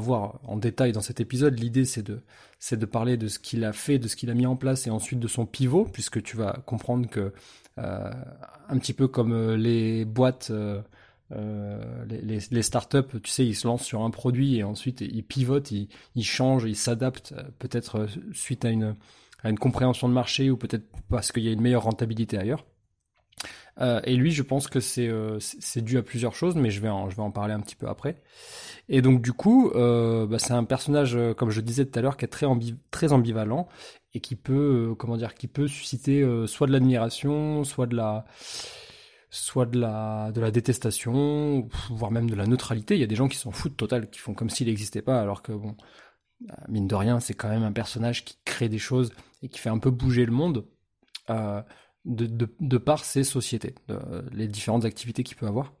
Voir en détail dans cet épisode. L'idée, c'est de, c'est de parler de ce qu'il a fait, de ce qu'il a mis en place et ensuite de son pivot, puisque tu vas comprendre que, euh, un petit peu comme euh, les boîtes, euh, les, les, les, startups, tu sais, ils se lancent sur un produit et ensuite ils pivotent, ils, ils changent, ils s'adaptent, peut-être suite à une, à une compréhension de marché ou peut-être parce qu'il y a une meilleure rentabilité ailleurs. Euh, et lui, je pense que c'est euh, dû à plusieurs choses, mais je vais en, parler un petit peu après. Et donc du coup, euh, bah, c'est un personnage, comme je disais tout à l'heure, qui est très, ambi très ambivalent et qui peut, comment dire, qui peut susciter soit de l'admiration, soit de la détestation, voire même de la neutralité. Il y a des gens qui s'en foutent total, qui font comme s'il n'existait pas, alors que bon, mine de rien, c'est quand même un personnage qui crée des choses et qui fait un peu bouger le monde. De, de, de par ces sociétés, les différentes activités qu'il peut avoir.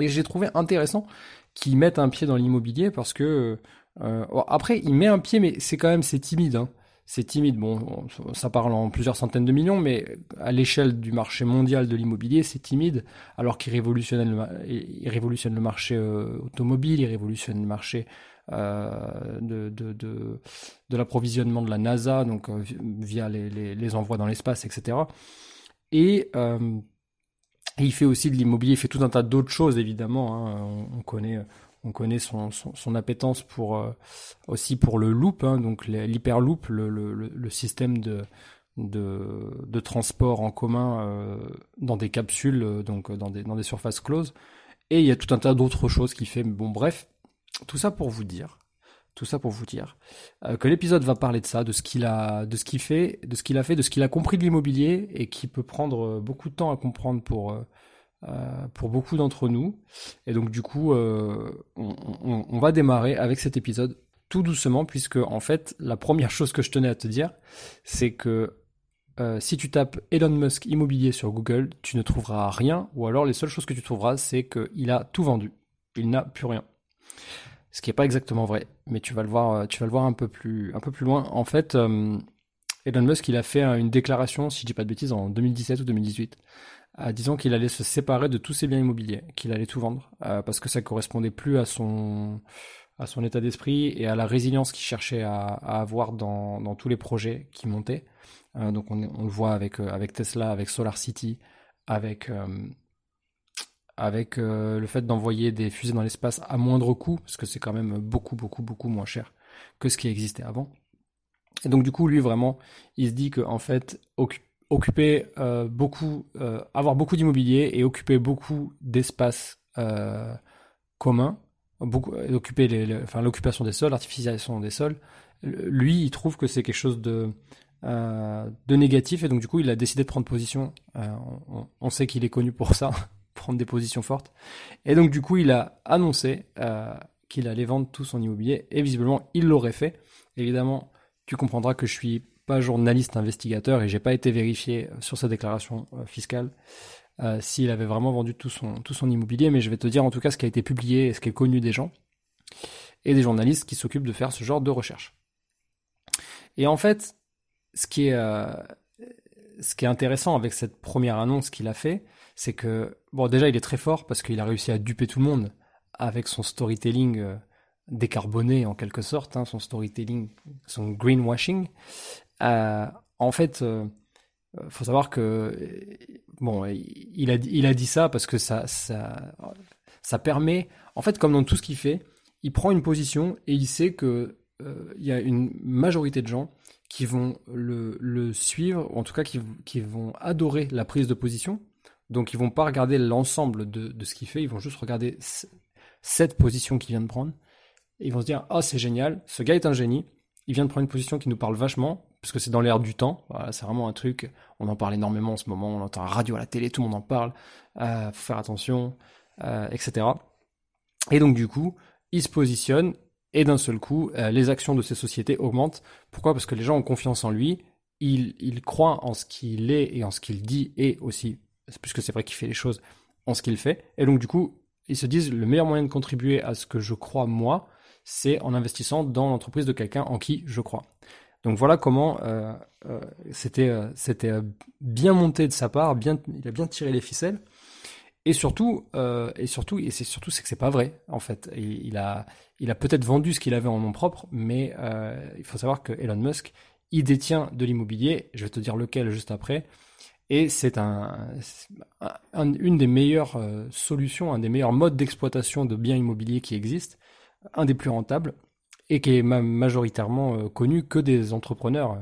Et j'ai trouvé intéressant qu'il mette un pied dans l'immobilier parce que euh, après il met un pied mais c'est quand même c'est timide. Hein. C'est timide. Bon, ça parle en plusieurs centaines de millions, mais à l'échelle du marché mondial de l'immobilier, c'est timide, alors qu'il révolutionne le, il révolutionne le marché euh, automobile, il révolutionne le marché de, de, de, de l'approvisionnement de la NASA, donc euh, via les, les, envois dans l'espace, etc. Et, euh, et, il fait aussi de l'immobilier, il fait tout un tas d'autres choses, évidemment. Hein. On, on, connaît, on connaît son, son, son appétence pour, euh, aussi pour le loop, hein, donc l'hyperloop, le, le, système de, de, de, transport en commun euh, dans des capsules, donc dans des, dans des surfaces closes. Et il y a tout un tas d'autres choses qu'il fait. Bon, bref, tout ça pour vous dire, tout ça pour vous dire euh, que l'épisode va parler de ça, de ce qu'il a, de ce qu'il fait, de ce qu'il a fait, de ce qu'il a compris de l'immobilier et qui peut prendre euh, beaucoup de temps à comprendre pour euh, pour beaucoup d'entre nous. Et donc du coup, on, on, va démarrer avec cet épisode tout doucement puisque en fait, la première chose que je tenais à te dire, c'est que si tu tapes Elon Musk immobilier sur Google, tu ne trouveras rien, ou alors les seules choses que tu trouveras, c'est qu'il a tout vendu. Il n'a plus rien ce qui est pas exactement vrai, mais tu vas le voir, euh, tu vas le voir un peu plus, loin. En fait, euh, Elon Musk, il a fait une déclaration, si je dis pas de bêtises, en 2017 ou 2018, euh, disant qu'il allait se séparer de tous ses biens immobiliers, qu'il allait tout vendre, euh, parce que ça correspondait plus à son, à son état d'esprit et à la résilience qu'il cherchait à, avoir dans, tous les projets qui montaient. Euh, donc on, le voit avec, euh, avec Tesla, avec Solar City, avec avec euh, le fait d'envoyer des fusées dans l'espace à moindre coût, parce que c'est quand même beaucoup, beaucoup, beaucoup moins cher que ce qui existait avant. Et donc du coup, lui vraiment, il se dit que en fait, occuper euh, beaucoup, euh, avoir beaucoup d'immobilier et occuper beaucoup d'espace euh, commun, beaucoup, occuper l'occupation des sols, l'artificialisation des sols, lui, il trouve que c'est quelque chose de négatif et donc du coup, il a décidé de prendre position. On, on sait qu'il est connu pour ça prendre des positions fortes. Et donc du coup, il a annoncé euh, qu'il allait vendre tout son immobilier et visiblement, il l'aurait fait. Évidemment, tu comprendras que je suis pas journaliste investigateur et j'ai pas été vérifié sur sa déclaration euh, fiscale euh, s'il avait vraiment vendu tout son tout son immobilier, mais je vais te dire en tout cas ce qui a été publié et ce qui est connu des gens et des journalistes qui s'occupent de faire ce genre de recherche. Et en fait, ce qui est euh, ce qui est intéressant avec cette première annonce qu'il a fait, c'est que, bon, déjà, il est très fort parce qu'il a réussi à duper tout le monde avec son storytelling euh, décarboné en quelque sorte, hein, son storytelling, son greenwashing. Euh, en fait, euh, faut savoir que, bon, il a, il a dit ça parce que ça, ça, ça permet, en fait, comme dans tout ce qu'il fait, il prend une position et il sait que euh, il y a une majorité de gens qui vont le, le suivre, ou en tout cas qui, qui vont adorer la prise de position, donc ils vont pas regarder l'ensemble de, ce qu'il fait, ils vont juste regarder cette position qu'il vient de prendre. Et ils vont se dire, oh c'est génial, ce gars est un génie, il vient de prendre une position qui nous parle vachement, parce que c'est dans l'air du temps, c'est vraiment un truc, on en parle énormément en ce moment, on entend la radio, à la télé, tout le monde en parle, euh, faut faire attention, euh, etc. Et donc du coup, il se positionne, et d'un seul coup, les actions de ces sociétés augmentent. Pourquoi? Parce que les gens ont confiance en lui, il, il croit en ce qu'il est et en ce qu'il dit, et aussi, puisque c'est vrai qu'il fait les choses, en ce qu'il fait. Et donc du coup, ils se disent le meilleur moyen de contribuer à ce que je crois moi, c'est en investissant dans l'entreprise de quelqu'un en qui je crois. Donc voilà comment euh, euh, c'était euh, bien monté de sa part, bien il a bien tiré les ficelles. Et surtout et surtout et c'est surtout c'est que c'est pas vrai en fait. Il, il a il a peut-être vendu ce qu'il avait en nom propre, mais il faut savoir que Elon Musk il détient de l'immobilier. Je vais te dire lequel juste après. Et c'est un, une des meilleures solutions, un des meilleurs modes d'exploitation de biens immobiliers qui existent, un des plus rentables et qui est majoritairement euh, connu que des entrepreneurs,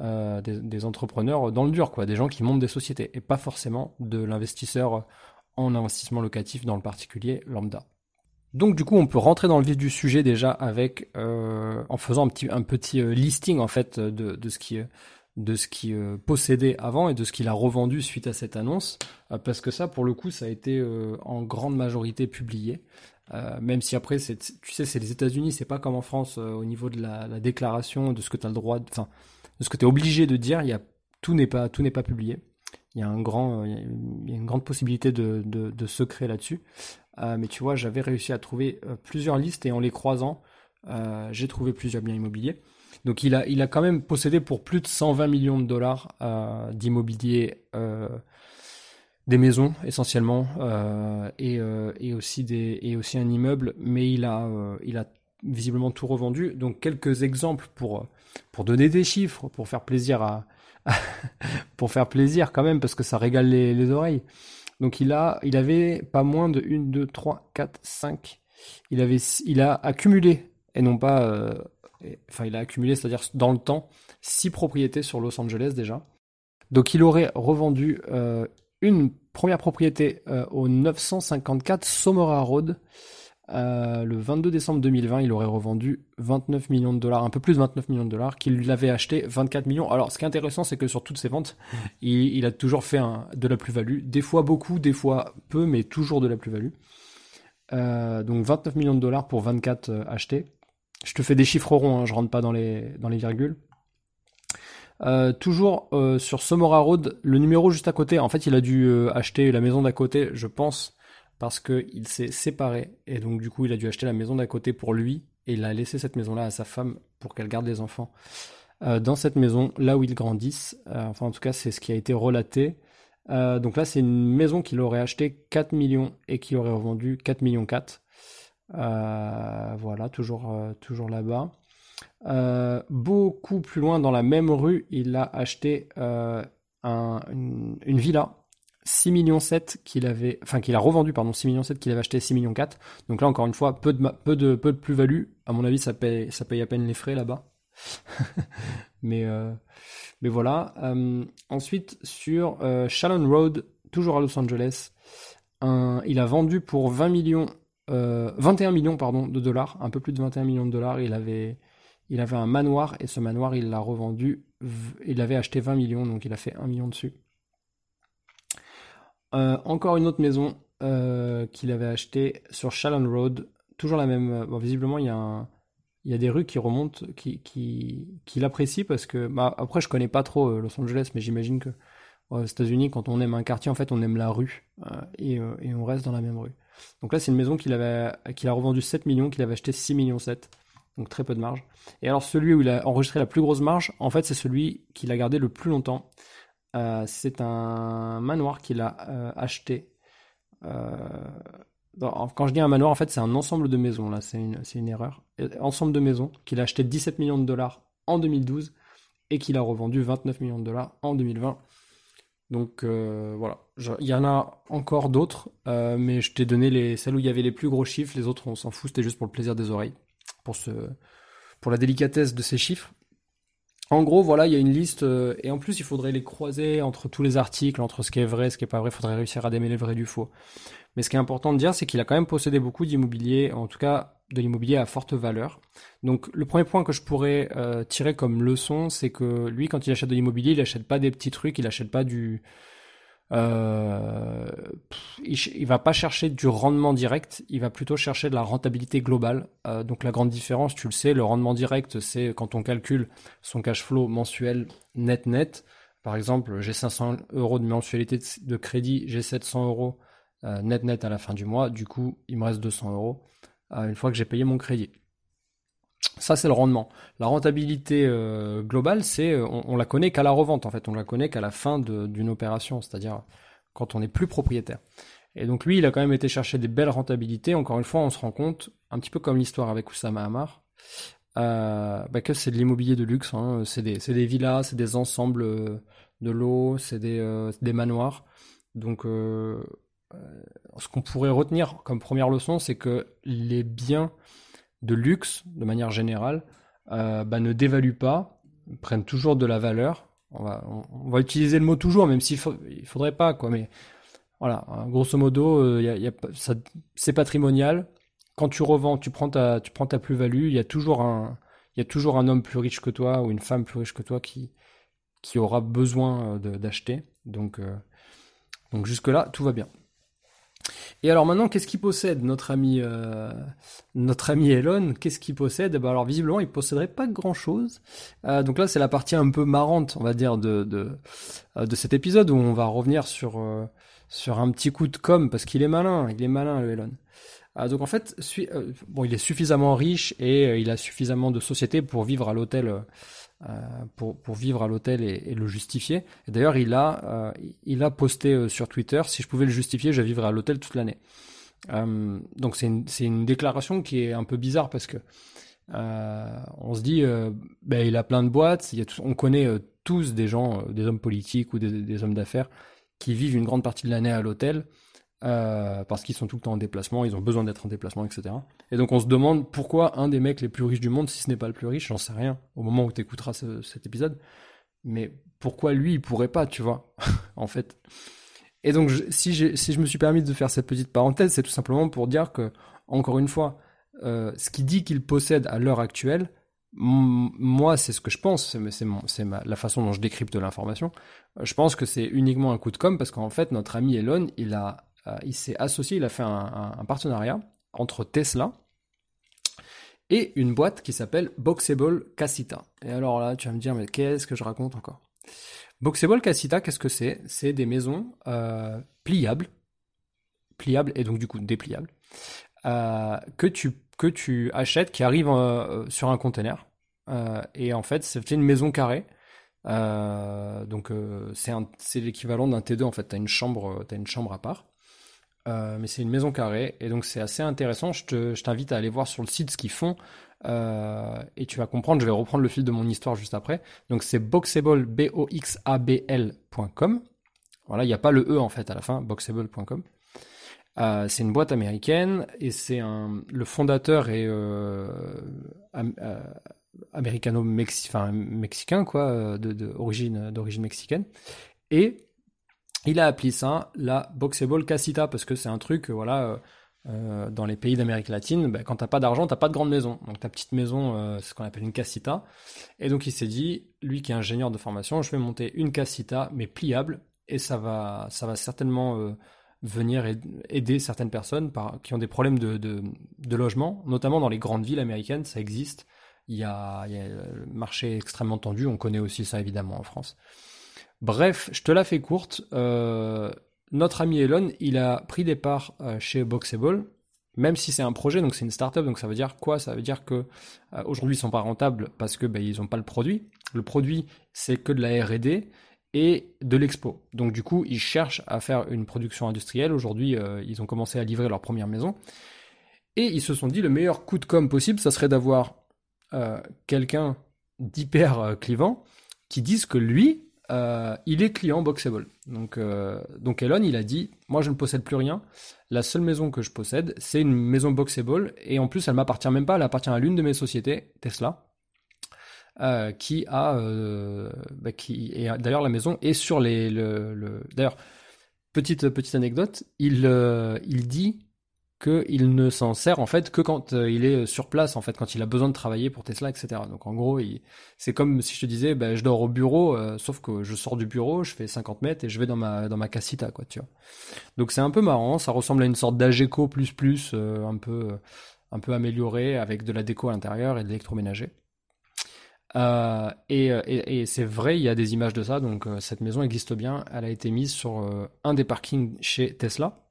euh, des, entrepreneurs dans le dur, quoi, des gens qui montent des sociétés, et pas forcément de l'investisseur en investissement locatif dans le particulier lambda. Donc du coup, on peut rentrer dans le vif du sujet déjà avec euh, en faisant un petit un petit listing en fait de, de ce qui de ce qui possédait avant et de ce qu'il a revendu suite à cette annonce, parce que ça, pour le coup, ça a été en grande majorité publié. Euh, même si après, tu sais, c'est les États-Unis, c'est pas comme en France euh, au niveau de la, déclaration, de ce que tu as le droit, enfin, de ce que tu es obligé de dire. Y a, tout n'est pas, tout n'est pas publié. Il y a grand, y a une grande possibilité de, de, secret là-dessus. Euh, mais tu vois, j'avais réussi à trouver plusieurs listes et en les croisant, j'ai trouvé plusieurs biens immobiliers. Donc il a, quand même possédé pour plus de 120 millions de dollars d'immobilier des maisons essentiellement euh, et, euh, aussi un immeuble. Mais il a euh, visiblement tout revendu. Donc quelques exemples pour donner des chiffres pour faire plaisir à, pour faire plaisir quand même parce que ça régale les, les, oreilles. Donc il a avait pas moins de 1 2 3 4 5 il avait il a accumulé et non pas enfin il a accumulé c'est-à-dire dans le temps six propriétés sur Los Angeles déjà donc il aurait revendu euh, une première propriété euh, au 954 Somora Road. Euh, le 22 décembre 2020, il aurait revendu 29 millions de dollars, un peu plus de 29 millions de dollars, qu'il avait acheté 24 millions. Alors, ce qui est intéressant, c'est que sur toutes ces ventes, il, a toujours fait de la plus-value. Des fois beaucoup, des fois peu, mais toujours de la plus-value. Donc 29 millions de dollars pour 24 achetés. Je te fais des chiffres ronds, hein, je rentre pas dans les, dans les virgules. Euh, toujours euh, sur Somora Road, le numéro juste à côté, en fait, il a dû euh, acheter la maison d'à côté, je pense, parce qu'il s'est séparé. Et donc, du coup, il a dû acheter la maison d'à côté pour lui. Et il a laissé cette maison-là à sa femme pour qu'elle garde les enfants dans cette maison, là où ils grandissent. enfin, en tout cas, c'est ce qui a été relaté. donc là, c'est une maison qu'il aurait acheté 4 millions et qu'il aurait revendu 4 millions 4. Voilà, toujours, toujours là-bas. Euh, beaucoup plus loin dans la même rue, il a acheté euh, une, villa 6 millions 7 qu'il avait, enfin qu'il a revendu pardon 6 millions 7 qu'il avait acheté 6 millions 4. Donc là encore une fois peu de peu peu de plus-value. À mon avis ça paye ça paye à peine les frais là-bas. mais euh, mais voilà. ensuite sur Shalon Road toujours à Los Angeles, il a vendu pour 20 millions 21 millions pardon de dollars, un peu plus de 21 millions de dollars. Il avait il avait un manoir et ce manoir, il l'a revendu. Il avait acheté 20 millions, donc il a fait 1 million dessus. Euh, encore une autre maison euh, qu'il avait acheté sur Shalon Road. Toujours la même. Bon, visiblement, il y, a il y a des rues qui remontent, qui, qui, qui l'apprécient parce que. Bah, après, je connais pas trop euh, Los Angeles, mais j'imagine que aux États-Unis, quand on aime un quartier, en fait, on aime la rue et, on reste dans la même rue. Donc là, c'est une maison qu'il avait, qu'il a revendu 7 millions, qu'il avait acheté 6 millions 7 donc très peu de marge. Et alors celui où il a enregistré la plus grosse marge, en fait c'est celui qu'il a gardé le plus longtemps. Euh, c'est un manoir qu'il a euh, acheté. Euh, quand je dis un manoir, en fait c'est un ensemble de maisons, là c'est une, une, erreur. Ensemble de maisons qu'il a acheté 17 millions de dollars en 2012 et qu'il a revendu 29 millions de dollars en 2020. Donc voilà, il y en a encore d'autres, mais je t'ai donné les, celles où il y avait les plus gros chiffres, les autres on s'en fout, c'était juste pour le plaisir des oreilles. Pour, ce, pour la délicatesse de ces chiffres. En gros, voilà, il y a une liste, euh, et en plus, il faudrait les croiser entre tous les articles, entre ce qui est vrai, ce qui est pas vrai, il faudrait réussir à démêler le vrai du faux. Mais ce qui est important de dire, c'est qu'il a quand même possédé beaucoup d'immobilier, en tout cas de l'immobilier à forte valeur. Donc le premier point que je pourrais euh, tirer comme leçon, c'est que lui, quand il achète de l'immobilier, il achète pas des petits trucs, il achète pas du, Euh, il, il, va pas chercher du rendement direct, il va plutôt chercher de la rentabilité globale. Euh, donc la grande différence, tu le sais, le rendement direct, c'est quand on calcule son cash flow mensuel net net. Par exemple, j'ai 500 euros de mensualité de crédit, j'ai 700 euros net net à la fin du mois. Du coup, il me reste 200 euros une fois que j'ai payé mon crédit. Ça, c'est le rendement. La rentabilité euh, globale, c'est euh, on, la connaît qu'à la revente, en fait. On la connaît qu'à la fin d'une opération, c'est-à-dire quand on n'est plus propriétaire. Et donc lui, il a quand même été chercher des belles rentabilités. Encore une fois, on se rend compte, un petit peu comme l'histoire avec Oussama Hamar, euh, bah, que c'est de l'immobilier de luxe. Hein. C'est des, des, villas, c'est des ensembles de l'eau, c'est des, des, manoirs. Donc, ce qu'on pourrait retenir comme première leçon, c'est que les biens de luxe, de manière générale, euh, bah, ne dévaluent pas, prennent toujours de la valeur. On va, utiliser le mot toujours, même s'il ne faudrait pas, quoi. Mais voilà, hein, grosso modo, euh, c'est patrimonial. Quand tu revends, tu prends ta, plus-value. Il y a toujours un, il y a toujours un homme plus riche que toi ou une femme plus riche que toi qui, aura besoin euh, d'acheter. Donc, donc jusque là, tout va bien. Et alors maintenant, qu'est-ce qu'il possède, notre ami, euh, notre ami Elon? Qu'est-ce qu'il possède? Bah Alors visiblement, il posséderait pas grand-chose. Euh, donc là, c'est la partie un peu marrante, on va dire, de, de, euh, cet épisode où on va revenir sur, euh, sur un petit coup de com, parce qu'il est malin, il est malin, le Elon. Donc en fait, bon, il est suffisamment riche et il a suffisamment de sociétés pour vivre à l'hôtel pour, pour, vivre à l'hôtel et, le justifier. Et d'ailleurs, il a, euh, il a posté euh, sur Twitter, si je pouvais le justifier, je vivrais à l'hôtel toute l'année. donc c'est une, une, déclaration qui est un peu bizarre parce que on se dit, ben, il a plein de boîtes, on connaît tous des gens, des hommes politiques ou des hommes d'affaires qui vivent une grande partie de l'année à l'hôtel. Euh, parce qu'ils sont tout le temps en déplacement, ils ont besoin d'être en déplacement, etc. Et donc on se demande pourquoi un des mecs les plus riches du monde, si ce n'est pas le plus riche, j'en sais rien, au moment où tu écouteras cet épisode, mais pourquoi lui il pourrait pas, tu vois, en fait. Et donc si, si je me suis permis de faire cette petite parenthèse, c'est tout simplement pour dire que, encore une fois, euh, ce qui dit qu'il possède à l'heure actuelle, moi, c'est ce que je pense, c'est la façon dont je décrypte l'information. Je pense que c'est uniquement un coup de com parce qu'en fait, notre ami Elon, il a il s'est associé, il a fait un, partenariat entre Tesla et une boîte qui s'appelle Boxable Casita. Et alors là, tu vas me dire, mais qu'est-ce que je raconte encore? Boxable Casita, qu'est-ce que c'est? C'est des maisons euh, pliables, pliables et donc du coup dépliables, euh, que, tu, que tu achètes, qui arrivent sur un container. et en fait, c'est une maison carrée. donc c'est l'équivalent d'un T2 en fait. T'as une chambre, as une chambre à part. Euh, mais c'est une maison carrée et donc c'est assez intéressant. Je t'invite à aller voir sur le site ce qu'ils font euh, et tu vas comprendre. Je vais reprendre le fil de mon histoire juste après. Donc c'est boxable, b o x a b l.com. Voilà, il n'y a pas le e en fait à la fin, boxable.com. Euh, c'est une boîte américaine et c'est un le fondateur est euh, américano mexicain quoi, de, d'origine mexicaine et il a appelé ça la Boxable Casita parce que c'est un truc, voilà, euh, euh, dans les pays d'Amérique latine, ben, quand t'as pas d'argent, t'as pas de grande maison. Donc ta petite maison, euh, c'est ce qu'on appelle une casita. Et donc il s'est dit, lui qui est ingénieur de formation, je vais monter une casita mais pliable et ça va, ça va certainement venir aider certaines personnes qui ont des problèmes de, de, logement, notamment dans les grandes villes américaines, ça existe. Il y a, il y a le marché extrêmement tendu, on connaît aussi ça évidemment en France. Bref, je te la fais courte. Euh, notre ami Elon, il a pris des parts euh, chez Boxable, même si c'est un projet, donc c'est une startup, donc ça veut dire quoi? Ça veut dire que euh, aujourd'hui ils sont pas rentables parce que ben, ils n'ont pas le produit. Le produit, c'est que de la R&D et de l'expo. Donc du coup, ils cherchent à faire une production industrielle. Aujourd'hui, ils ont commencé à livrer leur première maison. Et ils se sont dit, le meilleur coup de com possible, ça serait d'avoir quelqu'un d'hyper clivant qui dise que lui, euh, il est client Boxable. Donc, euh, donc Elon, il a dit, moi je ne possède plus rien. La seule maison que je possède, c'est une maison Boxable. Et en plus, elle m'appartient même pas. Elle appartient à l'une de mes sociétés, Tesla, euh, qui a, bah, qui d'ailleurs la maison est sur les, le, d'ailleurs petite petite anecdote, il il dit qu'il ne s'en sert en fait que quand euh, il est sur place, en fait, quand il a besoin de travailler pour Tesla, etc. Donc en gros, c'est comme si je te disais, ben, je dors au bureau, euh, sauf que je sors du bureau, je fais 50 mètres et je vais dans ma dans ma casita, quoi, tu vois. Donc c'est un peu marrant, ça ressemble à une sorte d'Ageco plus plus, euh, un peu un peu amélioré avec de la déco à l'intérieur et de l'électroménager. et, et, et c'est vrai, il y a des images de ça. Donc cette maison existe bien. Elle a été mise sur un des parkings chez Tesla.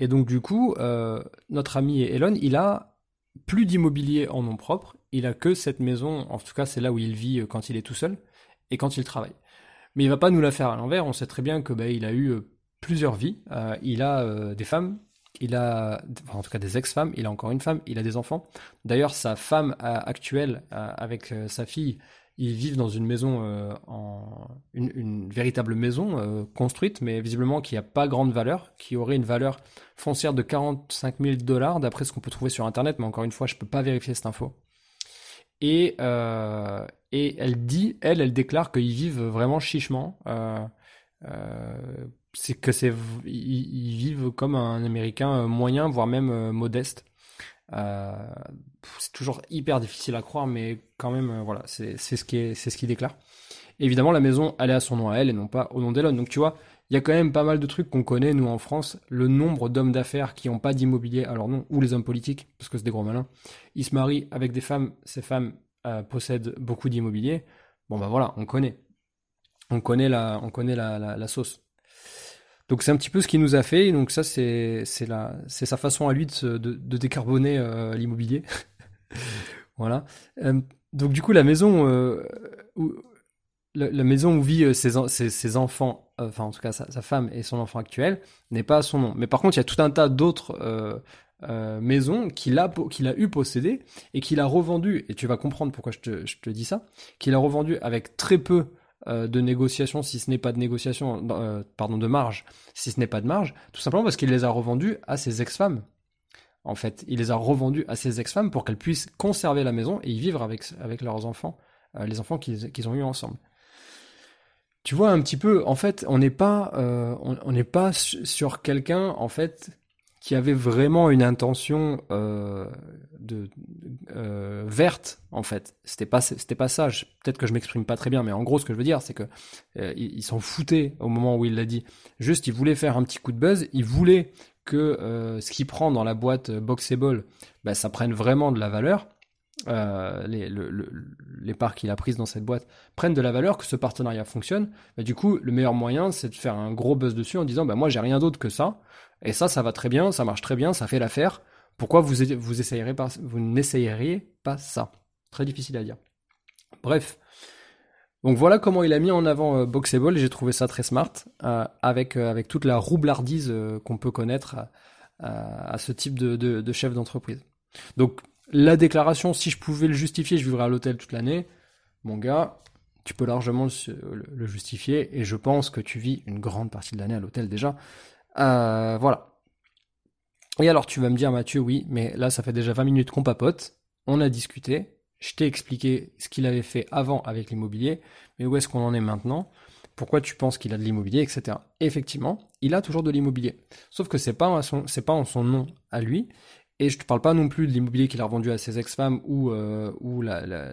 Et donc du coup, euh, notre ami Elon, il a plus d'immobilier en nom propre, il a que cette maison, en tout cas c'est là où il vit euh, quand il est tout seul et quand il travaille. Mais il va pas nous la faire à l'envers, on sait très bien que bah, il a eu euh, plusieurs vies, il a des femmes, il a en tout cas des ex-femmes, il a encore une femme, il a des enfants. D'ailleurs sa femme actuelle avec sa fille, ils vivent dans une maison, euh, une, véritable maison euh, construite, mais visiblement qui n'a pas grande valeur, qui aurait une valeur foncière de 45 000 dollars, d'après ce qu'on peut trouver sur Internet, mais encore une fois, je ne peux pas vérifier cette info. Et, euh, et elle dit, elle, elle déclare qu'ils vivent vraiment chichement. c'est que c'est, ils, vivent comme un Américain moyen, voire même modeste. C'est toujours hyper difficile à croire, mais quand même, euh, voilà, c'est ce qui est, c'est ce qu'il déclare. Évidemment, la maison, elle est à son nom à elle et non pas au nom d'Elon. Donc tu vois, il y a quand même pas mal de trucs qu'on connaît, nous, en France. Le nombre d'hommes d'affaires qui n'ont pas d'immobilier alors non ou les hommes politiques, parce que c'est des gros malins, ils se marient avec des femmes, ces femmes euh, possèdent beaucoup d'immobilier. Bon, bah voilà, on connaît. On connaît la, on connaît la, sauce. Donc c'est un petit peu ce qu'il nous a fait. Donc ça c'est sa façon à lui de, de, décarboner euh, l'immobilier. voilà. Euh, donc du coup la maison euh, où la, maison où vit ses, ses, enfants, enfin en tout cas sa, femme et son enfant actuel n'est pas à son nom. Mais par contre il y a tout un tas d'autres maisons qu'il a qu'il a eu possédé et qu'il a revendu. Et tu vas comprendre pourquoi je te, dis ça. Qu'il a revendu avec très peu euh, de négociation, si ce n'est pas de négociation, euh, pardon, de marge, si ce n'est pas de marge, tout simplement parce qu'il les a revendus à ses ex-femmes. En fait, il les a revendus à ses ex-femmes pour qu'elles puissent conserver la maison et y vivre avec, avec leurs enfants, euh, les enfants qu'ils ont eu ensemble. Tu vois un petit peu, en fait, on n'est pas, on n'est pas sur quelqu'un, en fait, qui avait vraiment une intention euh, de, euh, verte en fait. C'était pas pas ça. Peut-être que je m'exprime pas très bien, mais en gros ce que je veux dire c'est que euh, s'en foutait au moment où il l'a dit. Juste il voulait faire un petit coup de buzz. Il voulait que ce qu'il prend dans la boîte Boxable, bah, ça prenne vraiment de la valeur. les, les parts qu'il a prises dans cette boîte prennent de la valeur, que ce partenariat fonctionne. Bah, du coup, le meilleur moyen, c'est de faire un gros buzz dessus en disant bah, Moi, j'ai rien d'autre que ça. Et ça, ça va très bien, ça marche très bien, ça fait l'affaire. Pourquoi vous, vous, essayerez pas, vous n'essayeriez pas ça? Très difficile à dire. Bref. Donc voilà comment il a mis en avant euh, Boxable. J'ai trouvé ça très smart, euh, avec, euh, avec toute la roublardise qu'on peut connaître à ce type de, chef d'entreprise. Donc la déclaration, si je pouvais le justifier, je vivrais à l'hôtel toute l'année. Mon gars, tu peux largement le, justifier, et je pense que tu vis une grande partie de l'année à l'hôtel déjà. Voilà. Et alors tu vas me dire Mathieu, oui, mais là ça fait déjà 20 minutes qu'on papote, on a discuté, je t'ai expliqué ce qu'il avait fait avant avec l'immobilier, mais où est-ce qu'on en est maintenant? Pourquoi tu penses qu'il a de l'immobilier, etc. effectivement, il a toujours de l'immobilier, sauf que c'est pas pas en son nom à lui. Et je te parle pas non plus de l'immobilier qu'il a revendu à ses ex-femmes ou euh,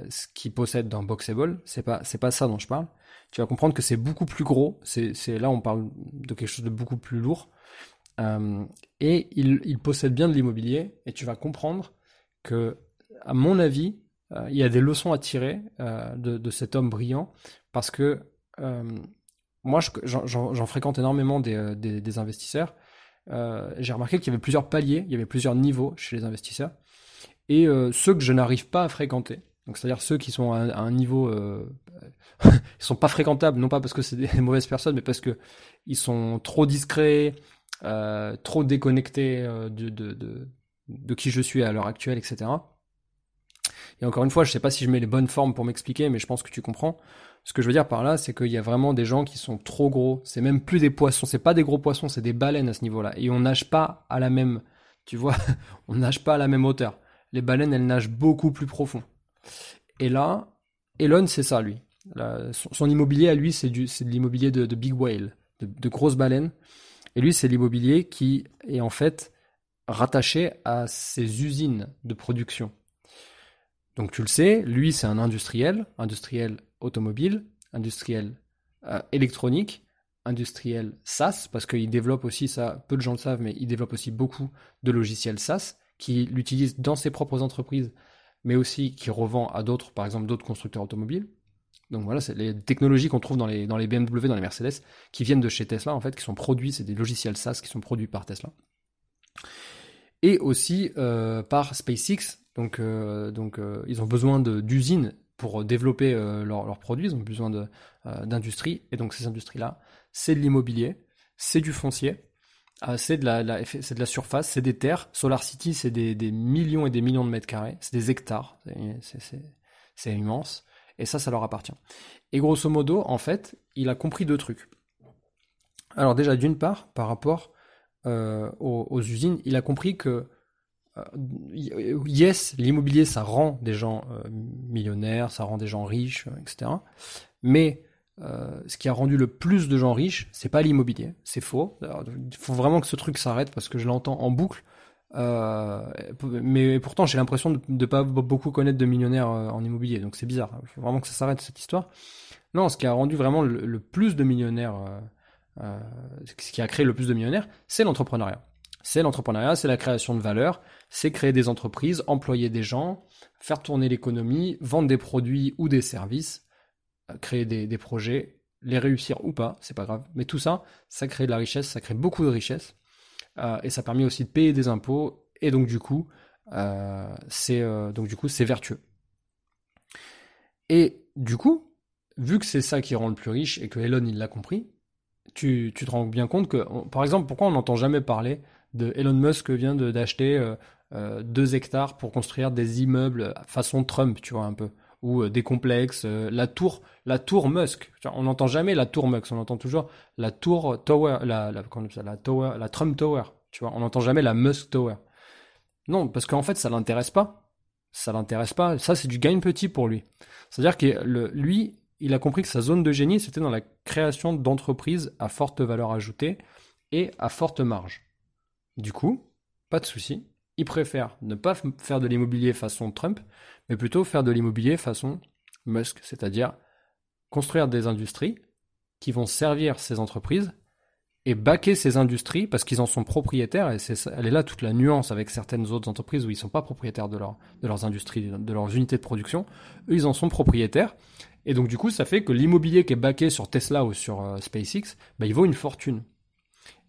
ce qu'il possède dans Boxable. C'est pas c'est pas ça dont je parle tu vas comprendre que c'est beaucoup plus gros. C'est, là, on parle de quelque chose de beaucoup plus lourd. Euh, et il, possède bien de l'immobilier. Et tu vas comprendre que, à mon avis, il y a des leçons à tirer euh, de, cet homme brillant. Parce que moi, j'en, fréquente énormément des, des investisseurs. j'ai remarqué qu'il y avait plusieurs paliers, il y avait plusieurs niveaux chez les investisseurs. Et ceux que je n'arrive pas à fréquenter, donc c'est-à-dire ceux qui sont à, un niveau, euh, ils sont pas fréquentables, non pas parce que c'est des mauvaises personnes, mais parce que ils sont trop discrets, euh, trop déconnectés euh, de, de, de, de, qui je suis à l'heure actuelle, etc. Et encore une fois, je sais pas si je mets les bonnes formes pour m'expliquer, mais je pense que tu comprends. Ce que je veux dire par là, c'est qu'il y a vraiment des gens qui sont trop gros. C'est même plus des poissons, c'est pas des gros poissons, c'est des baleines à ce niveau-là. Et on nage pas à la même, tu vois, on nage pas à la même hauteur. Les baleines, elles nagent beaucoup plus profond. Et là, Elon, c'est ça, lui. son, immobilier à lui, c'est de l'immobilier de, big whale, de, grosses baleines. Et lui, c'est l'immobilier qui est en fait rattaché à ses usines de production. Donc tu le sais, lui c'est un industriel, industriel automobile, industriel euh, électronique, industriel SaaS, parce qu'il développe aussi ça, peu de gens le savent, mais il développe aussi beaucoup de logiciels SaaS qu'il utilise dans ses propres entreprises, mais aussi qui revend à d'autres, par exemple d'autres constructeurs automobiles. Donc voilà, c'est les technologies qu'on trouve dans les, BMW, dans les Mercedes, qui viennent de chez Tesla, en fait, qui sont produits, c'est des logiciels SaaS qui sont produits par Tesla. Et aussi euh, par SpaceX. Donc, euh, donc euh, ils ont besoin d'usines pour développer leurs produits, ils ont besoin d'industries. et donc ces industries-là, c'est de l'immobilier, c'est du foncier, c'est de la, de la surface, c'est des terres. Solar City, c'est des, des, millions et des millions de mètres carrés, c'est des hectares, c'est immense. Et ça, ça leur appartient. Et grosso modo, en fait, il a compris deux trucs. Alors déjà, d'une part, par rapport euh, aux, usines, il a compris que euh, yes, l'immobilier, ça rend des gens euh, millionnaires, ça rend des gens riches, etc. Mais ce qui a rendu le plus de gens riches, c'est pas l'immobilier, c'est faux. il faut vraiment que ce truc s'arrête parce que je l'entends en boucle. Euh, mais pourtant, j'ai l'impression de ne pas beaucoup connaître de millionnaires euh, en immobilier, donc c'est bizarre. Il faut vraiment que ça s'arrête cette histoire. Non, ce qui a rendu vraiment le, plus de millionnaires, euh, ce qui a créé le plus de millionnaires, c'est l'entrepreneuriat. C'est l'entrepreneuriat, c'est la création de valeur, c'est créer des entreprises, employer des gens, faire tourner l'économie, vendre des produits ou des services, créer des, projets, les réussir ou pas, c'est pas grave. Mais tout ça, ça crée de la richesse, ça crée beaucoup de richesse. Euh, et ça permet aussi de payer des impôts, et donc du coup, euh, c'est euh, donc du coup c'est vertueux. Et du coup, vu que c'est ça qui rend le plus riche et que Elon l'a compris, tu, te rends bien compte que, par exemple, pourquoi on n'entend jamais parler de Elon Musk vient d'acheter 2 hectares pour construire des immeubles façon Trump, tu vois un peu ou des complexes, la tour, la tour Musk. On n'entend jamais la tour Musk, on entend toujours la tour Tower, la, la, la, tower, la Trump Tower. Tu vois, on n'entend jamais la Musk Tower. Non, parce qu'en fait, ça l'intéresse pas. Ça l'intéresse pas. Ça, c'est du gain petit pour lui. C'est-à-dire que lui, il a compris que sa zone de génie, c'était dans la création d'entreprises à forte valeur ajoutée et à forte marge. Du coup, pas de souci. Il préfère ne pas faire de l'immobilier façon Trump, mais plutôt faire de l'immobilier façon Musk, c'est-à-dire construire des industries qui vont servir ces entreprises et baquer ces industries parce qu'ils en sont propriétaires et c'est elle est là toute la nuance avec certaines autres entreprises où ils sont pas propriétaires de, de leurs industries, de leurs unités de production. Eux, ils en sont propriétaires et donc du coup, ça fait que l'immobilier qui est baqué sur Tesla ou sur euh, SpaceX, bah, il vaut une fortune.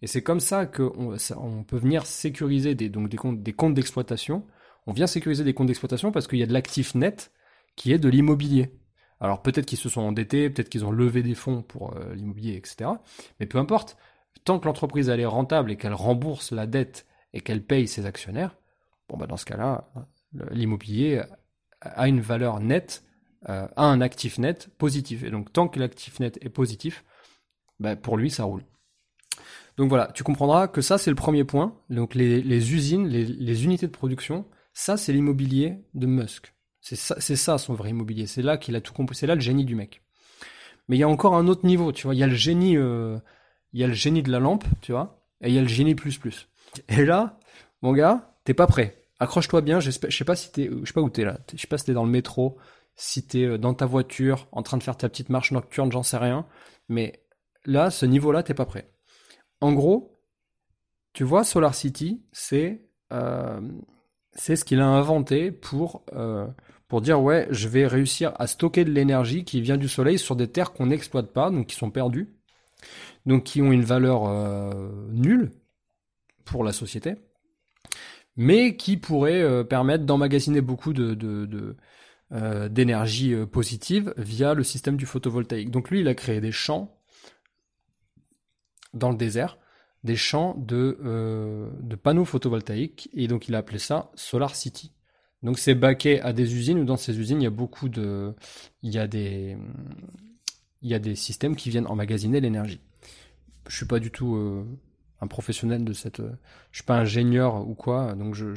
Et c'est comme ça qu'on on peut venir sécuriser des, donc des comptes d'exploitation. On vient sécuriser des comptes d'exploitation parce qu'il y a de l'actif net qui est de l'immobilier. Alors peut-être qu'ils se sont endettés, peut-être qu'ils ont levé des fonds pour euh, l'immobilier, etc. Mais peu importe, tant que l'entreprise est rentable et qu'elle rembourse la dette et qu'elle paye ses actionnaires, bon bah dans ce cas-là, l'immobilier a une valeur nette, euh, a un actif net positif. Et donc tant que l'actif net est positif, bah, pour lui ça roule. Donc voilà, tu comprendras que ça c'est le premier point. Donc les, usines, les, unités de production, ça c'est l'immobilier de Musk. C'est ça, ça son vrai immobilier. C'est là qu'il a tout compris. C'est là le génie du mec. Mais il y a encore un autre niveau, tu vois. Il y a le génie, euh, il y a le génie de la lampe, tu vois, et il y a le génie plus plus. Et là, mon gars, t'es pas prêt. Accroche-toi bien. Je sais pas si t'es, je sais pas où t'es là. Je sais pas si t'es dans le métro, si t'es euh, dans ta voiture, en train de faire ta petite marche nocturne, j'en sais rien. Mais là, ce niveau-là, t'es pas prêt. En gros, tu vois, Solar City, c'est euh, ce qu'il a inventé pour, euh, pour dire ouais, je vais réussir à stocker de l'énergie qui vient du soleil sur des terres qu'on n'exploite pas, donc qui sont perdues, donc qui ont une valeur euh, nulle pour la société, mais qui pourraient permettre d'emmagasiner beaucoup d'énergie positive via le système du photovoltaïque. Donc lui, il a créé des champs dans le désert des champs de, euh, de panneaux photovoltaïques et donc il a appelé ça Solar City. Donc c'est baqué à des usines où dans ces usines il y a beaucoup de il y a des il y a des systèmes qui viennent emmagasiner l'énergie. Je suis pas du tout euh, un professionnel de cette je suis pas ingénieur ou quoi donc je,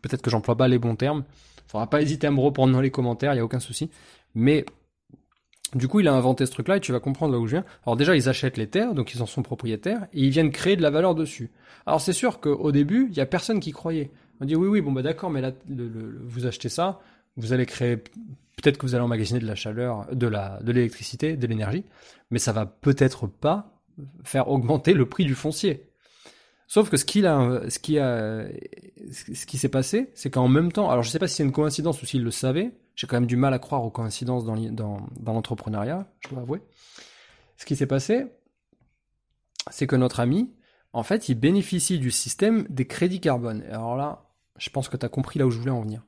peut-être que j'emploie pas les bons termes. Faudra pas hésiter à me reprendre dans les commentaires, il y a aucun souci. Mais Du coup, il a inventé ce truc-là et tu vas comprendre là où je viens. Alors déjà, ils achètent les terres, donc ils en sont propriétaires, et ils viennent créer de la valeur dessus. Alors c'est sûr qu'au début, il y a personne qui croyait. On dit oui, oui, bon bah d'accord, mais là, vous achetez ça, vous allez créer, peut-être que vous allez emmagasiner de la chaleur, de de l'électricité, de l'énergie, mais ça va peut-être pas faire augmenter le prix du foncier. Sauf que ce ce qui a, ce qui s'est passé, c'est qu'en même temps, alors je sais pas si c'est une coïncidence ou s'il le savait, j'ai quand même du mal à croire aux coïncidences dans, l'entrepreneuriat, je dois avouer. Ce qui s'est passé, c'est que notre ami, en fait, il bénéficie du système des crédits carbone. alors là, je pense que tu as compris là où je voulais en venir.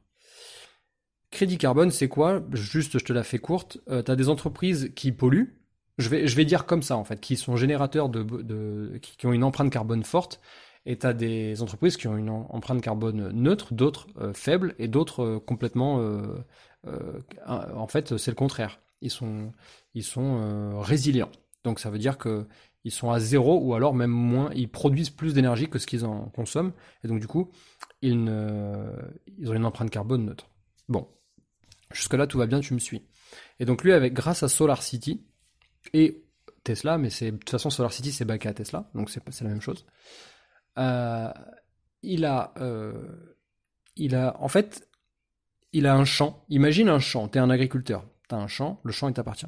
Crédit carbone, c'est quoi? Juste, je te la fais courte. Euh, tu as des entreprises qui polluent. Je vais, dire comme ça, en fait, qui sont générateurs de, qui, ont une empreinte carbone forte. Et tu as des entreprises qui ont une empreinte carbone neutre, d'autres euh, faibles et d'autres euh, complètement. En fait, c'est le contraire. Ils sont, ils sont résilients. Donc ça veut dire que ils sont à zéro ou alors même moins, ils produisent plus d'énergie que ce qu'ils en consomment. Et donc du coup, ils, ont une empreinte carbone neutre. Bon, jusque-là tout va bien, tu me suis. Et donc lui, avec, grâce à Solar City et Tesla, mais c'est de toute façon Solar City c'est backé à Tesla, donc c'est la même chose. Euh, il a, euh, il a, en fait, il a un champ. Imagine un champ. T'es un agriculteur. T'as un champ. Le champ il t'appartient.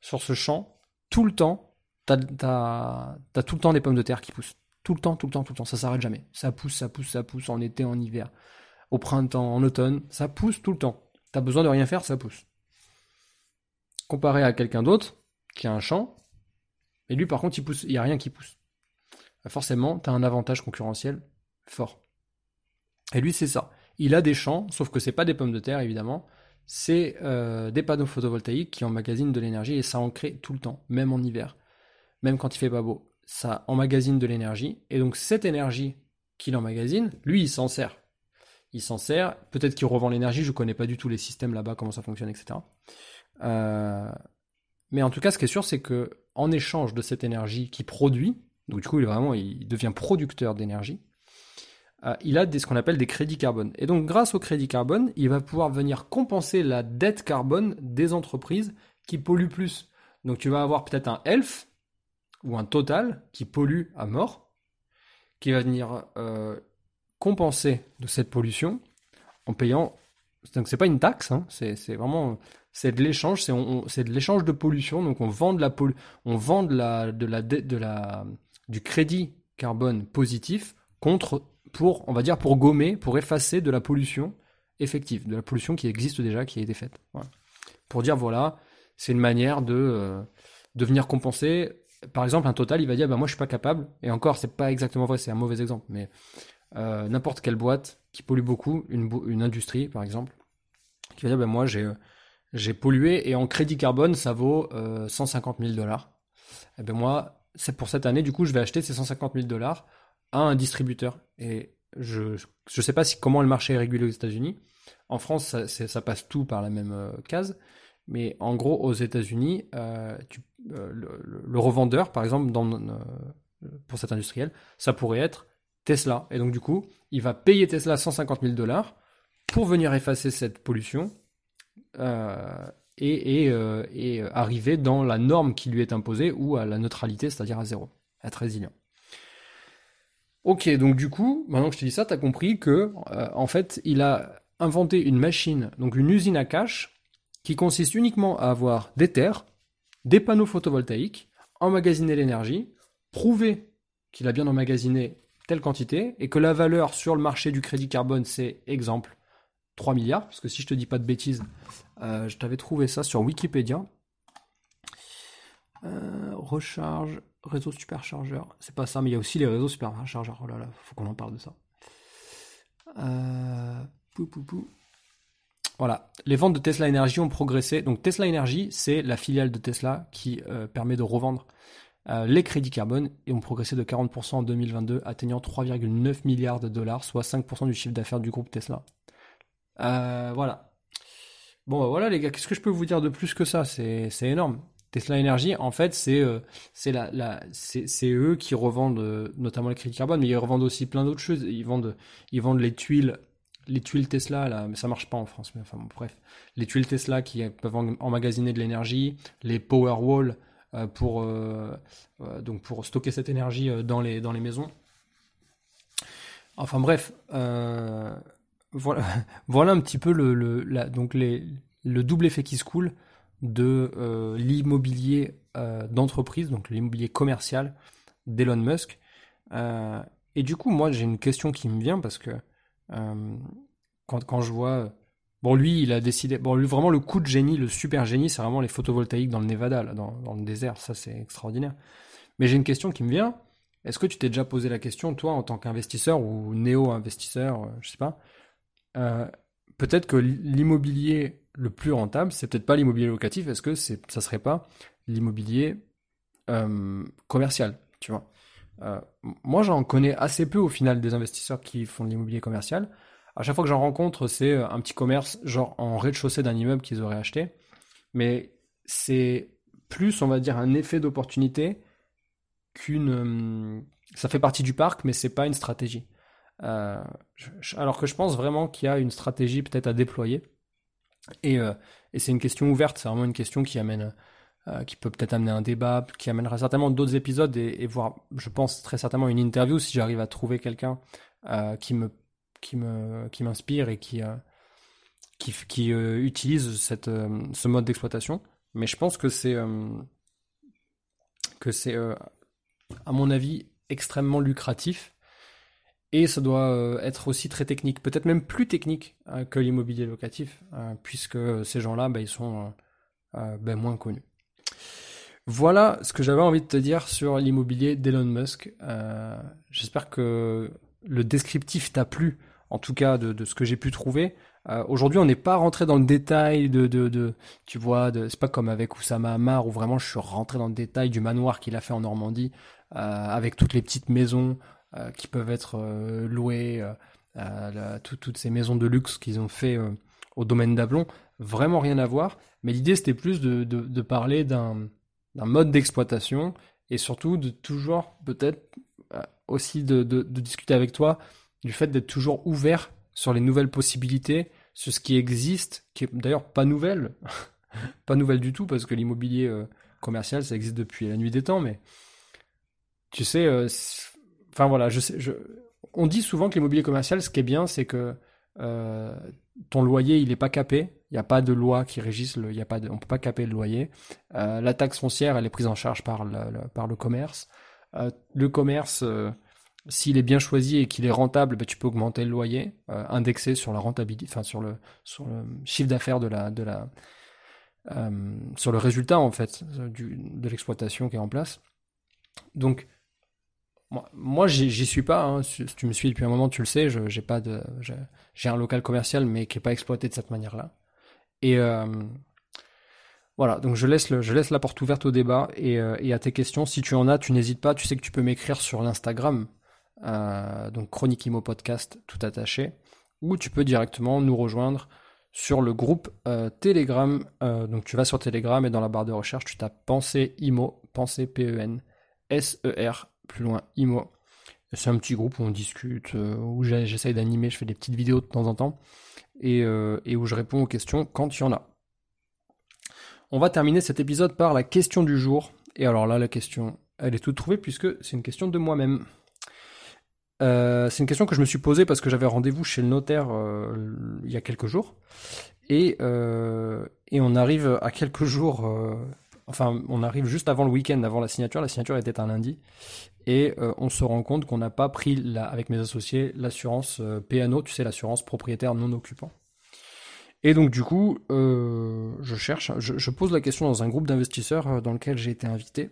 Sur ce champ, tout le temps, t'as as, tout le temps des pommes de terre qui poussent. Tout le temps, tout le temps, tout le temps. Ça s'arrête jamais. Ça pousse, ça pousse, ça pousse en été, en hiver, au printemps, en automne. Ça pousse tout le temps. T'as besoin de rien faire, ça pousse. Comparé à quelqu'un d'autre qui a un champ, et lui par contre il pousse, il n'y a rien qui pousse. Forcément, tu as un avantage concurrentiel fort. Et lui c'est ça. Il a des champs, sauf que c'est pas des pommes de terre évidemment, c'est euh, des panneaux photovoltaïques qui emmagasinent de l'énergie et ça en crée tout le temps, même en hiver même quand il fait pas beau. Ça emmagasine de l'énergie, et donc cette énergie qu'il emmagasine, lui, il s'en sert. Il s'en sert, peut-être qu'il revend l'énergie, je connais pas du tout les systèmes là-bas, comment ça fonctionne, etc. Euh, mais en tout cas, ce qui est sûr, c'est que en échange de cette énergie qu'il produit, donc du coup, il vraiment, il devient producteur d'énergie. Euh, il a des, ce qu'on appelle des crédits carbone. Et donc, grâce aux crédits carbone, il va pouvoir venir compenser la dette carbone des entreprises qui polluent plus. Donc, tu vas avoir peut-être un ELF ou un total qui pollue à mort, qui va venir euh, compenser de cette pollution en payant. Donc c'est pas une taxe, hein, c'est vraiment c'est de l'échange, c'est de l'échange de pollution. Donc on vend de la on vend de la de la de la du crédit carbone positif contre pour on va dire pour gommer, pour effacer de la pollution effective, de la pollution qui existe déjà, qui a été faite. Pour dire voilà, c'est une manière de euh, venir compenser par exemple, un total, il va dire, bah, moi, je suis pas capable. Et encore, c'est pas exactement vrai, c'est un mauvais exemple. Mais euh, n'importe quelle boîte qui pollue beaucoup, une, industrie, par exemple, qui va dire, bah, moi, j'ai, j'ai pollué et en crédit carbone, ça vaut 150 euh, 000 dollars. Et ben moi, c'est pour cette année, du coup, je vais acheter ces 150 000 dollars à un distributeur. Et je ne sais pas si, comment le marché est régulé aux États-Unis. En France, ça, passe tout par la même euh, case. Mais en gros, aux États-Unis, euh, euh, le, revendeur, par exemple, pour cet industriel, ça pourrait être Tesla. Et donc, du coup, il va payer Tesla 150 000 dollars pour venir effacer cette pollution et, et, arriver dans la norme qui lui est imposée ou à la neutralité, c'est-à-dire à zéro, être résilient. Ok, donc du coup, maintenant que je te dis ça, tu as compris que, en fait, il a inventé une machine, donc une usine à cash, qui consiste uniquement à avoir des terres, des panneaux photovoltaïques, emmagasiner l'énergie, prouver qu'il a bien emmagasiné telle quantité et que la valeur sur le marché du crédit carbone, c'est exemple 3 milliards, parce que si je te dis pas de bêtises, euh, je t'avais trouvé ça sur Wikipédia. Euh, recharge, réseau superchargeur, c'est pas ça, mais il y a aussi les réseaux superchargeurs. Oh là là, faut qu'on en parle de ça. Euh, pou. Voilà, les ventes de Tesla Energy ont progressé. Donc Tesla Energy, c'est la filiale de Tesla qui euh, permet de revendre les crédits carbone et ont progressé de 40% en 2022, atteignant 3,9 milliards de dollars, soit 5% du chiffre d'affaires du groupe Tesla. Voilà. Bon, bah, voilà les gars, qu'est-ce que je peux vous dire de plus que ça? C'est énorme. Tesla Energy, en fait, c'est c'est la, la eux qui revendent notamment les crédits carbone, mais ils revendent aussi plein d'autres choses. Ils vendent ils vendent les tuiles les tuiles Tesla, mais ça marche pas en France, mais enfin bref, les tuiles Tesla qui peuvent emmagasiner de l'énergie, les Powerwall euh, pour, euh, euh, donc pour stocker cette énergie dans les, dans les maisons. Enfin bref, voilà, voilà un petit peu le, le, donc les, le double effet qui se coule de l'immobilier d'entreprise, donc l'immobilier commercial d'Elon Musk. et du coup, moi j'ai une question qui me vient parce que quand, quand je vois Bon, lui, il a décidé. Bon, lui, vraiment, le coup de génie, le super génie, c'est vraiment les photovoltaïques dans le Nevada, dans, dans le désert. Ça, c'est extraordinaire. Mais j'ai une question qui me vient. Est-ce que tu t'es déjà posé la question, toi, en tant qu'investisseur ou néo-investisseur, euh, je sais pas, euh, peut-être que l'immobilier le plus rentable, c'est peut-être pas l'immobilier locatif. Est-ce que c'est, ça serait pas l'immobilier euh, commercial, tu vois? Moi, j'en connais assez peu au final des investisseurs qui font de l'immobilier commercial à chaque fois que j'en rencontre, c'est euh, un petit commerce, genre en rez-de-chaussée d'un immeuble qu'ils auraient acheté. Mais c'est plus, on va dire, un effet d'opportunité qu'une. Euh, ça fait partie du parc, mais c'est pas une stratégie. Euh, alors que je pense vraiment qu'il y a une stratégie peut-être à déployer. Et, c'est une question ouverte, c'est vraiment une question qui amène, qui peut peut-être amener un débat, qui amènera certainement d'autres épisodes et, et, voire, je pense très certainement une interview si j'arrive à trouver quelqu'un qui me qui me qui m'inspire et qui euh, qui, qui euh, utilise cette euh, ce mode d'exploitation. Mais je pense que c'est que c'est à mon avis extrêmement lucratif et ça doit être aussi très technique, peut-être même plus technique que l'immobilier locatif, puisque ces gens-là, bah, ils sont ben, moins connus. Voilà ce que j'avais envie de te dire sur l'immobilier d'Elon Musk. J'espère que le descriptif t'a plu en tout cas de, ce que j'ai pu trouver. Euh, aujourd'hui, on n'est pas rentré dans le détail de, de, tu vois, c'est pas comme avec Oussama Hamar où vraiment je suis rentré dans le détail du manoir qu'il a fait en Normandie euh, avec toutes les petites maisons euh, qui peuvent être louées, toutes ces maisons de luxe qu'ils ont fait au domaine d'Ablon. Vraiment rien à voir. Mais l'idée c'était plus de, parler d'un mode d'exploitation et surtout de toujours peut-être aussi de, discuter avec toi du fait d'être toujours ouvert sur les nouvelles possibilités, sur ce qui existe, qui est d'ailleurs pas nouvelle, pas nouvelle du tout, parce que l'immobilier euh, commercial, ça existe depuis la nuit des temps, mais tu sais, euh, enfin voilà, je sais, je, on dit souvent que l'immobilier commercial, ce qui est bien, c'est que euh, ton loyer, il n'est pas capé, il n'y a pas de loi qui régisse, le, il y a pas de, on peut pas caper le loyer. la taxe foncière, elle est prise en charge par le, par le commerce. le commerce s'il est bien choisi et qu'il est rentable, bah, tu peux augmenter le loyer, euh, indexé sur la rentabilité, enfin sur le sur le chiffre d'affaires de la de la euh, sur le résultat en fait du, de l'exploitation qui est en place. Donc moi, j'y suis pas. Hein. Si tu me suis depuis un moment, tu le sais. J'ai pas de j'ai un local commercial mais qui est pas exploité de cette manière-là. Et euh, voilà, donc je laisse, la porte ouverte au débat et, et, à tes questions. Si tu en as, tu n'hésites pas. Tu sais que tu peux m'écrire sur l'Instagram euh, donc Chronique Imo Podcast tout attaché, ou tu peux directement nous rejoindre sur le groupe euh, Telegram. Euh, donc tu vas sur Telegram et dans la barre de recherche, tu tapes Pensée Imo, Pensée P-E-N, S-E-R, plus loin Imo. C'est un petit groupe où on discute, où j'essaye d'animer, je fais des petites vidéos de temps en temps, et, et où je réponds aux questions quand il y en a. On va terminer cet épisode par la question du jour. Et alors là, la question, elle est toute trouvée puisque c'est une question de moi-même. Euh, c'est une question que je me suis posée parce que j'avais rendez-vous chez le notaire euh, il y a quelques jours. Euh, et on arrive à quelques jours, enfin on arrive juste avant le week-end, avant la signature. La signature était un lundi. Et on se rend compte qu'on n'a pas pris, avec mes associés, l'assurance PNO, tu sais, l'assurance propriétaire non occupant. Et donc du coup, je cherche, je, pose la question dans un groupe d'investisseurs dans lequel j'ai été invité,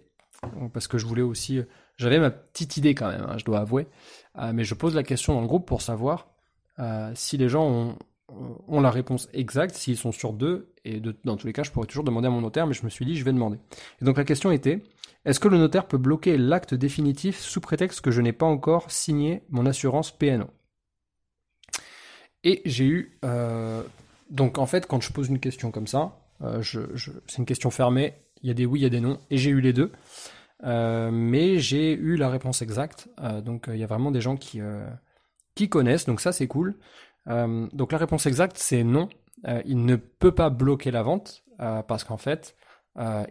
parce que je voulais aussi, j'avais ma petite idée quand même, hein, je dois avouer, euh, mais je pose la question dans le groupe pour savoir euh, si les gens ont, ont la réponse exacte, s'ils sont sur deux, et dans tous les cas, je pourrais toujours demander à mon notaire, mais je me suis dit, je vais demander. Et donc la question était, est-ce que le notaire peut bloquer l'acte définitif sous prétexte que je n'ai pas encore signé mon assurance PNO Et j'ai eu... Euh, donc en fait, quand je pose une question comme ça, je, c'est une question fermée, il y a des oui, il y a des non, et j'ai eu les deux. Euh, mais j'ai eu la réponse exacte. Euh, donc euh, il y a vraiment des gens qui, qui connaissent, donc ça c'est cool. Donc la réponse exacte, c'est non. il ne peut pas bloquer la vente parce qu'en fait,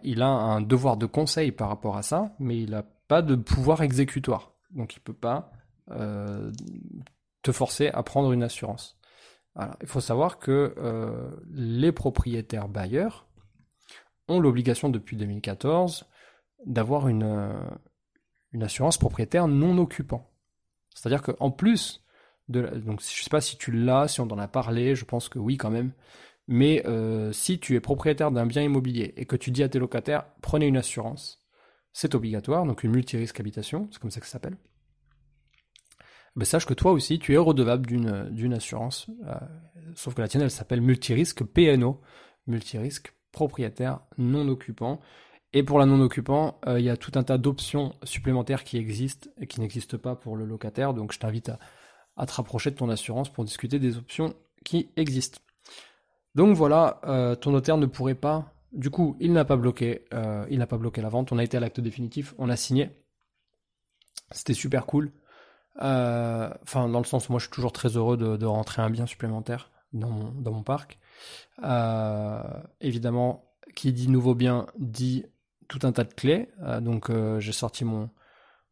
il a un devoir de conseil par rapport à ça, mais il n'a pas de pouvoir exécutoire. Donc il peut pas te forcer à prendre une assurance. Il faut savoir que euh, les propriétaires bailleurs ont l'obligation depuis 2014 d'avoir une, euh, une assurance propriétaire non occupant. C'est-à-dire qu'en plus donc je sais pas si tu l'as, si on en a parlé, je pense que oui quand même. Mais euh, si tu es propriétaire d'un bien immobilier et que tu dis à tes locataires prenez une assurance, c'est obligatoire, donc une multirisque habitation, c'est comme ça que ça s'appelle ben sache que toi aussi, tu es redevable d'une, assurance. Euh, sauf que la tienne, elle s'appelle multirisque PNO, multirisque propriétaire non occupant. Et pour la non occupant, euh, il y a tout un tas d'options supplémentaires qui existent et qui n'existent pas pour le locataire. Donc je t'invite à, à, te rapprocher de ton assurance pour discuter des options qui existent. Donc voilà, euh, ton notaire ne pourrait pas. Du coup, il n'a pas bloqué, il n'a pas bloqué la vente. On a été à l'acte définitif, on a signé. C'était super cool. Euh, enfin, dans le sens moi je suis toujours très heureux de, rentrer un bien supplémentaire dans mon, parc. Euh, évidemment, qui dit nouveau bien dit tout un tas de clés. Euh, donc j'ai sorti mon,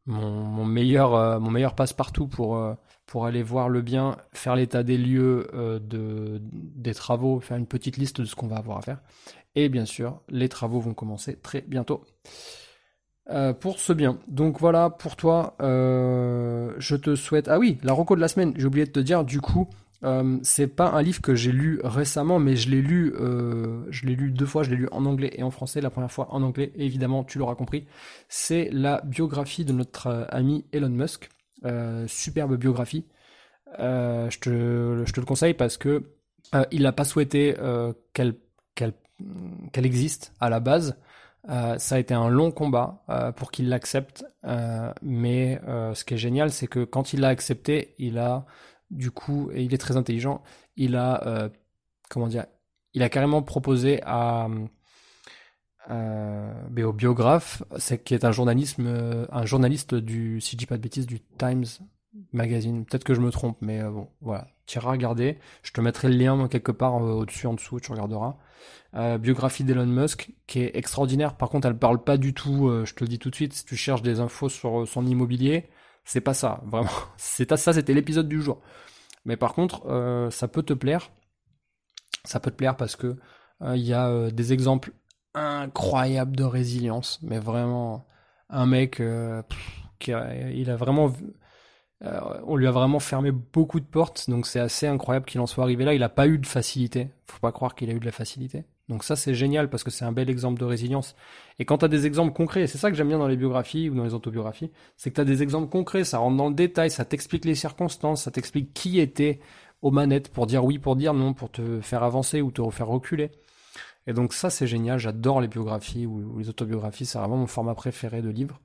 mon, meilleur, mon meilleur passe-partout pour, pour aller voir le bien, faire l'état des lieux de, des travaux, faire une petite liste de ce qu'on va avoir à faire. Et bien sûr, les travaux vont commencer très bientôt. Euh, pour ce bien. Donc voilà, pour toi, euh, je te souhaite. Ah oui, la reco de la semaine, j'ai oublié de te dire, du coup, euh, c'est pas un livre que j'ai lu récemment, mais je l'ai lu, je l'ai lu deux fois, je l'ai lu en anglais et en français. La première fois en anglais, évidemment, tu l'auras compris. C'est la biographie de notre ami Elon Musk. superbe biographie. je, te, je te le conseille parce que il n'a pas souhaité qu'elle qu'elle existe à la base. Euh, ça a été un long combat euh, pour qu'il l'accepte, euh, mais ce qui est génial, c'est que quand il l'a accepté, il a du coup, et il est très intelligent, il a comment dire, il a carrément proposé à ben, au biographe, c'est qui est un journalisme, un journaliste du, si je dis pas de bêtises, du Times Magazine. Peut-être que je me trompe, mais bon, voilà. Tu iras regarder. Je te mettrai le lien quelque part au-dessus, en dessous, tu regarderas. Euh, biographie d'Elon Musk, qui est extraordinaire. Par contre, elle parle pas du tout, euh, je te le dis tout de suite, si tu cherches des infos sur euh, son immobilier, c'est pas ça, vraiment. C'est ça, c'était l'épisode du jour. Mais par contre, ça peut te plaire. Ça peut te plaire parce que il y a des exemples incroyables de résilience, mais vraiment un mec qui il a vraiment on lui a vraiment fermé beaucoup de portes, donc c'est assez incroyable qu'il en soit arrivé là. Il n'a pas eu de facilité. Faut pas croire qu'il a eu de la facilité. Donc ça c'est génial parce que c'est un bel exemple de résilience. Et quand tu as des exemples concrets, c'est ça que j'aime bien dans les biographies ou dans les autobiographies, c'est que tu as des exemples concrets, ça rentre dans le détail, ça t'explique les circonstances, ça t'explique qui était aux manettes pour dire oui, pour dire non, pour te faire avancer ou te faire reculer. Et donc ça c'est génial, j'adore les biographies ou, les autobiographies, c'est vraiment mon format préféré de livre.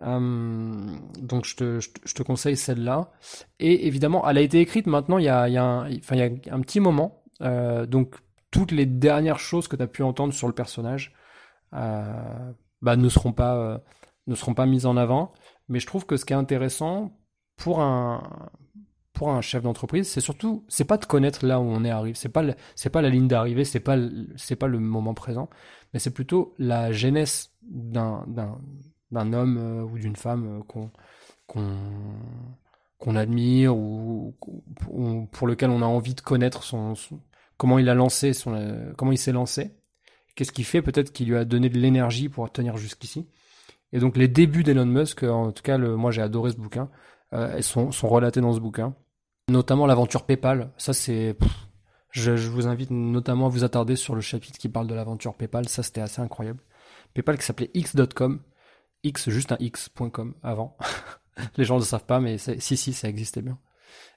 Hum, donc je te, je te, conseille celle-là. Et évidemment, elle a été écrite maintenant il y a, il y a, un, il y a un petit moment. Euh, donc toutes les dernières choses que tu as pu entendre sur le personnage euh, bah, ne seront pas euh, ne seront pas mises en avant. Mais je trouve que ce qui est intéressant pour un pour un chef d'entreprise, c'est surtout c'est pas de connaître là où on est arrivé, c'est pas pas la ligne d'arrivée, c'est pas pas le moment présent, mais c'est plutôt la jeunesse d'un homme euh, ou d'une femme qu'on qu'on qu'on admire ou, pour lequel on a envie de connaître son comment il a lancé son, euh, comment il s'est lancé, qu'est-ce qui fait peut-être qu'il lui a donné de l'énergie pour tenir jusqu'ici. Et donc les débuts d'Elon Musk, en tout cas, le, moi j'ai adoré ce bouquin, euh, sont, relatés dans ce bouquin, notamment l'aventure PayPal. Ça c'est, je, vous invite notamment à vous attarder sur le chapitre qui parle de l'aventure PayPal. Ça c'était assez incroyable. PayPal qui s'appelait x.com, x juste un x.com avant. Les gens ne le savent pas, mais si si ça existait bien.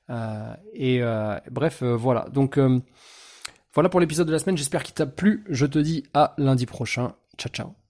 Euh, et euh, bref, euh, voilà. Donc voilà pour l'épisode de la semaine, j'espère qu'il t'a plu. Je te dis à lundi prochain. Ciao ciao.